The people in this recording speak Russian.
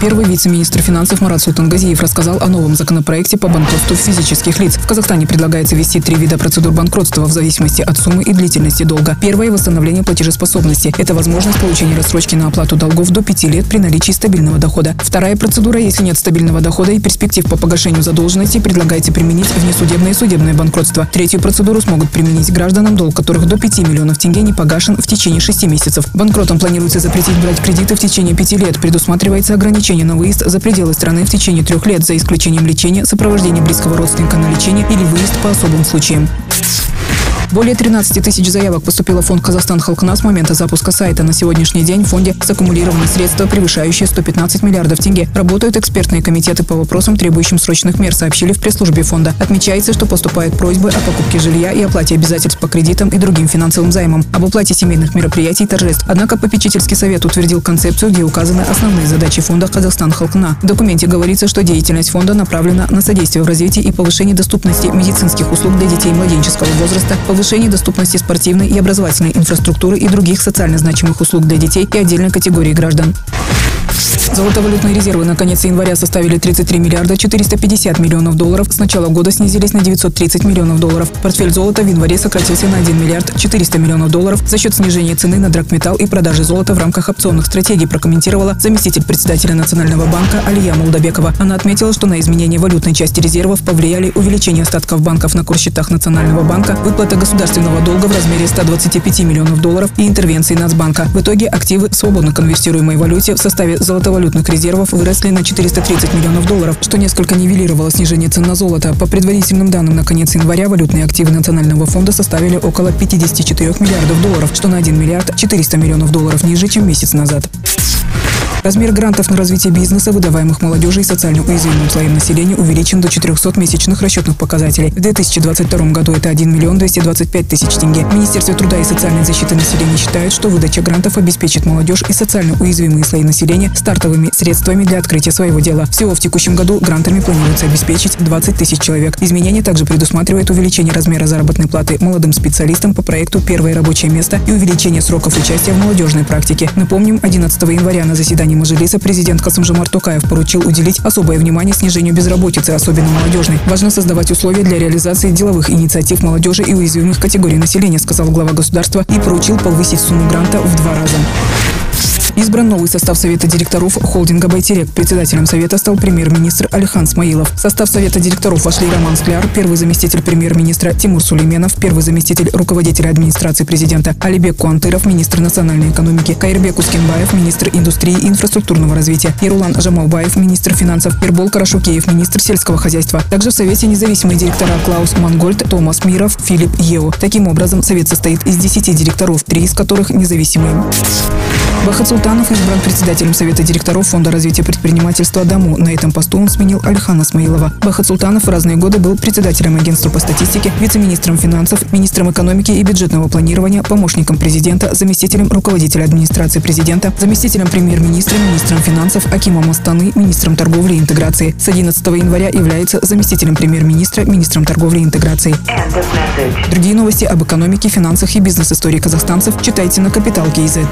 Первый вице-министр финансов Марат Султангазиев рассказал о новом законопроекте по банкротству физических лиц. В Казахстане предлагается ввести три вида процедур банкротства в зависимости от суммы и длительности долга. Первое – восстановление платежеспособности. Это возможность получения рассрочки на оплату долгов до пяти лет при наличии стабильного дохода. Вторая процедура – если нет стабильного дохода и перспектив по погашению задолженности, предлагается применить внесудебное и судебное банкротство. Третью процедуру смогут применить гражданам, долг которых до 5 миллионов тенге не погашен в течение 6 месяцев. Банкротам планируется запретить брать кредиты в течение 5 лет. Предусматривается ограничение разрешение на выезд за пределы страны в течение трех лет, за исключением лечения, сопровождения близкого родственника на лечение или выезд по особым случаям. Более 13 тысяч заявок поступило в фонд «Казахстан Халкна» с момента запуска сайта. На сегодняшний день в фонде саккумулированы средства, превышающие 115 миллиардов тенге. Работают экспертные комитеты по вопросам, требующим срочных мер, сообщили в пресс-службе фонда. Отмечается, что поступают просьбы о покупке жилья и оплате обязательств по кредитам и другим финансовым займам, об оплате семейных мероприятий и торжеств. Однако попечительский совет утвердил концепцию, где указаны основные задачи фонда «Казахстан Халкна». В документе говорится, что деятельность фонда направлена на содействие в развитии и повышении доступности медицинских услуг для детей младенческого возраста, повышении доступности спортивной и образовательной инфраструктуры и других социально значимых услуг для детей и отдельной категории граждан. Золотовалютные резервы на конец января составили 33 миллиарда 450 миллионов долларов. С начала года снизились на 930 миллионов долларов. Портфель золота в январе сократился на 1 миллиард 400 миллионов долларов за счет снижения цены на драгметалл и продажи золота в рамках опционных стратегий, прокомментировала заместитель председателя Национального банка Алия Молдобекова. Она отметила, что на изменение валютной части резервов повлияли увеличение остатков банков на курсчетах Национального банка, выплата государственного долга в размере 125 миллионов долларов и интервенции Нацбанка. В итоге активы свободно конвертируемой валюте в составе золотовалютных резервов выросли на 430 миллионов долларов, что несколько нивелировало снижение цен на золото. По предварительным данным на конец января валютные активы Национального фонда составили около 54 миллиардов долларов, что на 1 миллиард 400 миллионов долларов ниже, чем месяц назад. Размер грантов на развитие бизнеса, выдаваемых молодежи и социально уязвимым слоям населения, увеличен до 400 месячных расчетных показателей. В 2022 году это 1 миллион 225 тысяч тенге. Министерство труда и социальной защиты населения считает, что выдача грантов обеспечит молодежь и социально уязвимые слои населения стартовыми средствами для открытия своего дела. Всего в текущем году грантами планируется обеспечить 20 тысяч человек. Изменение также предусматривает увеличение размера заработной платы молодым специалистам по проекту «Первое рабочее место» и увеличение сроков участия в молодежной практике. Напомним, 11 января на заседании заседании Мажилиса президент Касымжамар Токаев поручил уделить особое внимание снижению безработицы, особенно молодежной. Важно создавать условия для реализации деловых инициатив молодежи и уязвимых категорий населения, сказал глава государства и поручил повысить сумму гранта в два раза. Избран новый состав Совета директоров холдинга «Байтерек». Председателем Совета стал премьер-министр Алихан Смаилов. В состав Совета директоров вошли Роман Скляр, первый заместитель премьер-министра Тимур Сулейменов, первый заместитель руководителя администрации президента Алибек Куантыров, министр национальной экономики, Кайрбек Ускенбаев, министр индустрии и инфраструктурного развития, Ярулан Жамалбаев, министр финансов, Ирбол Карашукеев, министр сельского хозяйства. Также в Совете независимые директора Клаус Мангольд, Томас Миров, Филипп Ео. Таким образом, Совет состоит из 10 директоров, три из которых независимые. Бахат Султанов избран председателем Совета директоров Фонда развития предпринимательства «Дому». На этом посту он сменил Алихана Смаилова. Бахат Султанов в разные годы был председателем агентства по статистике, вице-министром финансов, министром экономики и бюджетного планирования, помощником президента, заместителем руководителя администрации президента, заместителем премьер-министра, министром финансов, Акимом Астаны, министром торговли и интеграции. С 11 января является заместителем премьер-министра, министром торговли и интеграции. Другие новости об экономике, финансах и бизнес-истории казахстанцев читайте на Капитал Киезет.